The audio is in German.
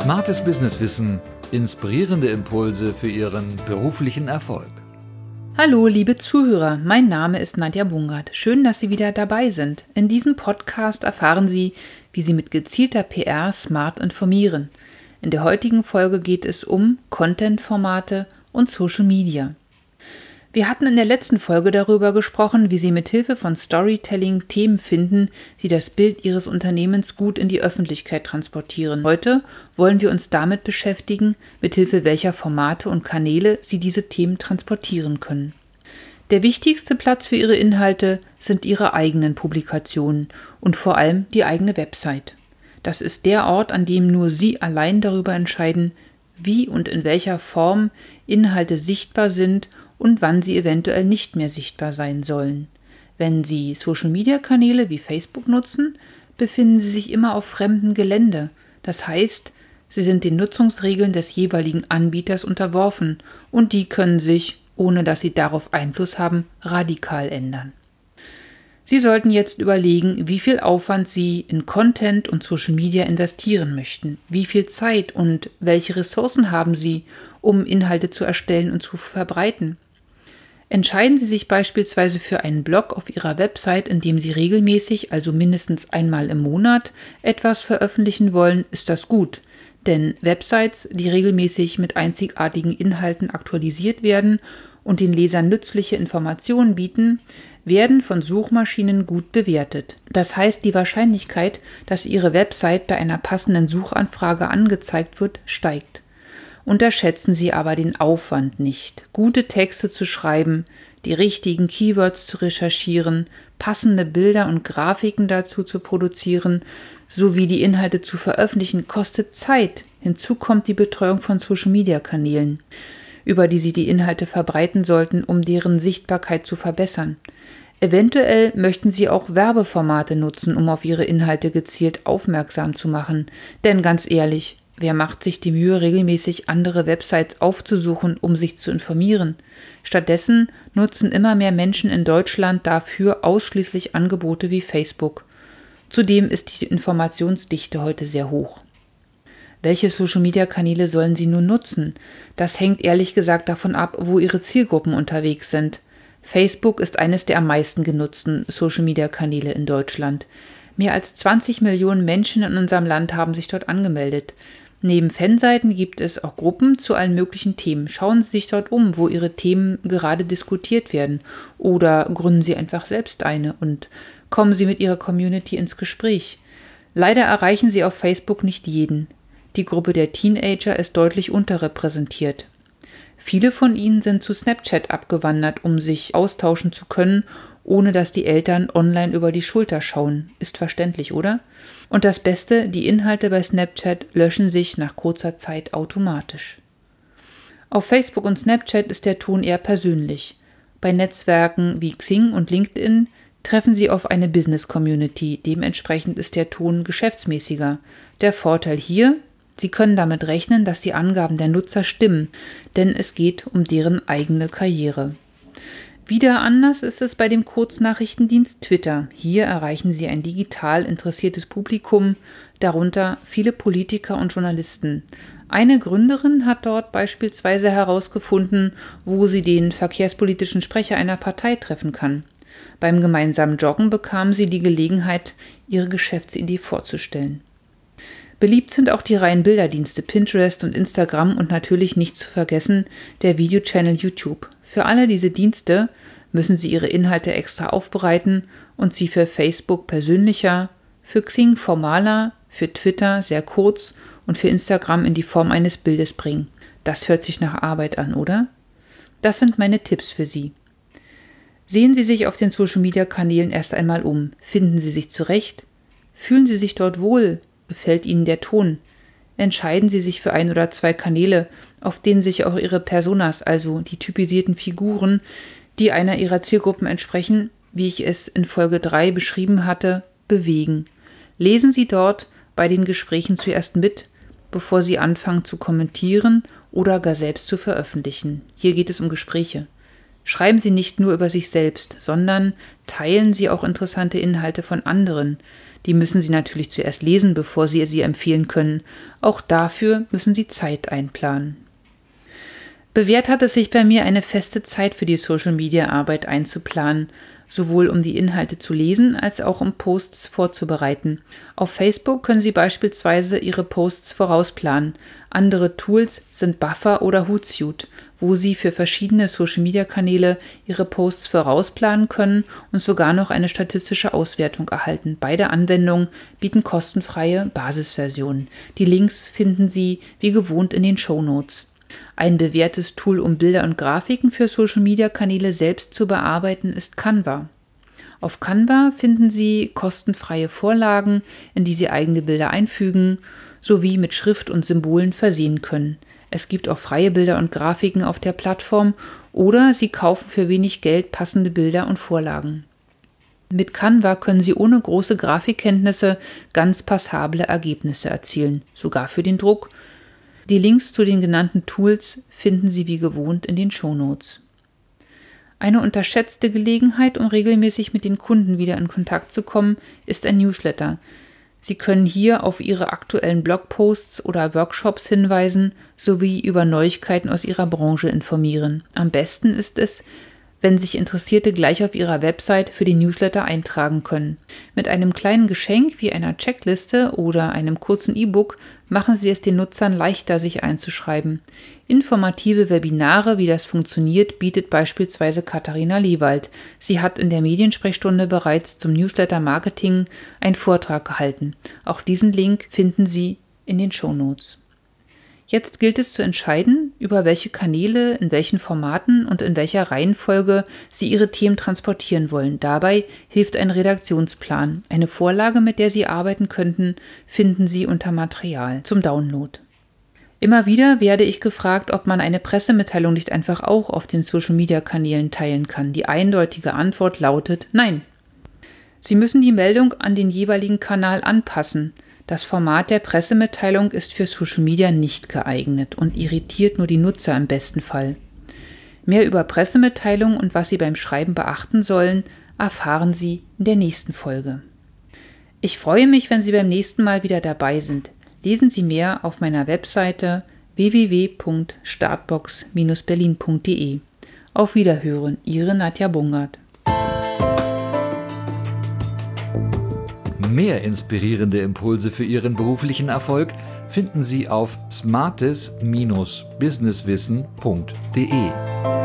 Smartes Businesswissen, inspirierende Impulse für Ihren beruflichen Erfolg. Hallo, liebe Zuhörer, mein Name ist Nadja Bungert. Schön, dass Sie wieder dabei sind. In diesem Podcast erfahren Sie, wie Sie mit gezielter PR smart informieren. In der heutigen Folge geht es um Content-Formate und Social Media. Wir hatten in der letzten Folge darüber gesprochen, wie Sie mit Hilfe von Storytelling Themen finden, die das Bild Ihres Unternehmens gut in die Öffentlichkeit transportieren. Heute wollen wir uns damit beschäftigen, mit Hilfe welcher Formate und Kanäle Sie diese Themen transportieren können. Der wichtigste Platz für Ihre Inhalte sind Ihre eigenen Publikationen und vor allem die eigene Website. Das ist der Ort, an dem nur Sie allein darüber entscheiden, wie und in welcher Form Inhalte sichtbar sind und wann sie eventuell nicht mehr sichtbar sein sollen. Wenn Sie Social-Media-Kanäle wie Facebook nutzen, befinden Sie sich immer auf fremdem Gelände. Das heißt, Sie sind den Nutzungsregeln des jeweiligen Anbieters unterworfen und die können sich, ohne dass Sie darauf Einfluss haben, radikal ändern. Sie sollten jetzt überlegen, wie viel Aufwand Sie in Content und Social Media investieren möchten, wie viel Zeit und welche Ressourcen haben Sie, um Inhalte zu erstellen und zu verbreiten. Entscheiden Sie sich beispielsweise für einen Blog auf Ihrer Website, in dem Sie regelmäßig, also mindestens einmal im Monat, etwas veröffentlichen wollen, ist das gut. Denn Websites, die regelmäßig mit einzigartigen Inhalten aktualisiert werden und den Lesern nützliche Informationen bieten, werden von Suchmaschinen gut bewertet. Das heißt, die Wahrscheinlichkeit, dass Ihre Website bei einer passenden Suchanfrage angezeigt wird, steigt. Unterschätzen Sie aber den Aufwand nicht, gute Texte zu schreiben, die richtigen Keywords zu recherchieren, passende Bilder und Grafiken dazu zu produzieren, sowie die Inhalte zu veröffentlichen, kostet Zeit. Hinzu kommt die Betreuung von Social-Media-Kanälen, über die Sie die Inhalte verbreiten sollten, um deren Sichtbarkeit zu verbessern. Eventuell möchten Sie auch Werbeformate nutzen, um auf Ihre Inhalte gezielt aufmerksam zu machen. Denn ganz ehrlich, Wer macht sich die Mühe, regelmäßig andere Websites aufzusuchen, um sich zu informieren? Stattdessen nutzen immer mehr Menschen in Deutschland dafür ausschließlich Angebote wie Facebook. Zudem ist die Informationsdichte heute sehr hoch. Welche Social-Media-Kanäle sollen Sie nun nutzen? Das hängt ehrlich gesagt davon ab, wo Ihre Zielgruppen unterwegs sind. Facebook ist eines der am meisten genutzten Social-Media-Kanäle in Deutschland. Mehr als 20 Millionen Menschen in unserem Land haben sich dort angemeldet. Neben Fanseiten gibt es auch Gruppen zu allen möglichen Themen. Schauen Sie sich dort um, wo Ihre Themen gerade diskutiert werden. Oder gründen Sie einfach selbst eine und kommen Sie mit Ihrer Community ins Gespräch. Leider erreichen Sie auf Facebook nicht jeden. Die Gruppe der Teenager ist deutlich unterrepräsentiert. Viele von ihnen sind zu Snapchat abgewandert, um sich austauschen zu können ohne dass die Eltern online über die Schulter schauen. Ist verständlich, oder? Und das Beste, die Inhalte bei Snapchat löschen sich nach kurzer Zeit automatisch. Auf Facebook und Snapchat ist der Ton eher persönlich. Bei Netzwerken wie Xing und LinkedIn treffen Sie auf eine Business Community, dementsprechend ist der Ton geschäftsmäßiger. Der Vorteil hier, Sie können damit rechnen, dass die Angaben der Nutzer stimmen, denn es geht um deren eigene Karriere. Wieder anders ist es bei dem Kurznachrichtendienst Twitter. Hier erreichen Sie ein digital interessiertes Publikum, darunter viele Politiker und Journalisten. Eine Gründerin hat dort beispielsweise herausgefunden, wo sie den verkehrspolitischen Sprecher einer Partei treffen kann. Beim gemeinsamen Joggen bekam sie die Gelegenheit, ihre Geschäftsidee vorzustellen. Beliebt sind auch die reinen Bilderdienste Pinterest und Instagram und natürlich nicht zu vergessen der Videochannel YouTube. Für alle diese Dienste müssen Sie Ihre Inhalte extra aufbereiten und sie für Facebook persönlicher, für Xing formaler, für Twitter sehr kurz und für Instagram in die Form eines Bildes bringen. Das hört sich nach Arbeit an, oder? Das sind meine Tipps für Sie. Sehen Sie sich auf den Social-Media-Kanälen erst einmal um. Finden Sie sich zurecht? Fühlen Sie sich dort wohl? Gefällt Ihnen der Ton? Entscheiden Sie sich für ein oder zwei Kanäle auf denen sich auch ihre Personas, also die typisierten Figuren, die einer ihrer Zielgruppen entsprechen, wie ich es in Folge 3 beschrieben hatte, bewegen. Lesen Sie dort bei den Gesprächen zuerst mit, bevor Sie anfangen zu kommentieren oder gar selbst zu veröffentlichen. Hier geht es um Gespräche. Schreiben Sie nicht nur über sich selbst, sondern teilen Sie auch interessante Inhalte von anderen. Die müssen Sie natürlich zuerst lesen, bevor Sie sie empfehlen können. Auch dafür müssen Sie Zeit einplanen. Bewährt hat es sich bei mir, eine feste Zeit für die Social-Media-Arbeit einzuplanen, sowohl um die Inhalte zu lesen als auch um Posts vorzubereiten. Auf Facebook können Sie beispielsweise Ihre Posts vorausplanen. Andere Tools sind Buffer oder Hootsuite, wo Sie für verschiedene Social-Media-Kanäle Ihre Posts vorausplanen können und sogar noch eine statistische Auswertung erhalten. Beide Anwendungen bieten kostenfreie Basisversionen. Die Links finden Sie wie gewohnt in den Show Notes. Ein bewährtes Tool, um Bilder und Grafiken für Social-Media-Kanäle selbst zu bearbeiten, ist Canva. Auf Canva finden Sie kostenfreie Vorlagen, in die Sie eigene Bilder einfügen sowie mit Schrift und Symbolen versehen können. Es gibt auch freie Bilder und Grafiken auf der Plattform oder Sie kaufen für wenig Geld passende Bilder und Vorlagen. Mit Canva können Sie ohne große Grafikkenntnisse ganz passable Ergebnisse erzielen, sogar für den Druck, die Links zu den genannten Tools finden Sie wie gewohnt in den Shownotes. Eine unterschätzte Gelegenheit, um regelmäßig mit den Kunden wieder in Kontakt zu kommen, ist ein Newsletter. Sie können hier auf Ihre aktuellen Blogposts oder Workshops hinweisen sowie über Neuigkeiten aus Ihrer Branche informieren. Am besten ist es, wenn sich Interessierte gleich auf ihrer Website für die Newsletter eintragen können. Mit einem kleinen Geschenk wie einer Checkliste oder einem kurzen E-Book machen Sie es den Nutzern leichter, sich einzuschreiben. Informative Webinare, wie das funktioniert, bietet beispielsweise Katharina Lewald. Sie hat in der Mediensprechstunde bereits zum Newsletter Marketing einen Vortrag gehalten. Auch diesen Link finden Sie in den Show Notes. Jetzt gilt es zu entscheiden, über welche Kanäle, in welchen Formaten und in welcher Reihenfolge Sie Ihre Themen transportieren wollen. Dabei hilft ein Redaktionsplan. Eine Vorlage, mit der Sie arbeiten könnten, finden Sie unter Material zum Download. Immer wieder werde ich gefragt, ob man eine Pressemitteilung nicht einfach auch auf den Social-Media-Kanälen teilen kann. Die eindeutige Antwort lautet Nein. Sie müssen die Meldung an den jeweiligen Kanal anpassen. Das Format der Pressemitteilung ist für Social Media nicht geeignet und irritiert nur die Nutzer im besten Fall. Mehr über Pressemitteilungen und was Sie beim Schreiben beachten sollen, erfahren Sie in der nächsten Folge. Ich freue mich, wenn Sie beim nächsten Mal wieder dabei sind. Lesen Sie mehr auf meiner Webseite www.startbox-berlin.de. Auf Wiederhören, Ihre Nadja Bungert. Mehr inspirierende Impulse für Ihren beruflichen Erfolg finden Sie auf smartes-businesswissen.de.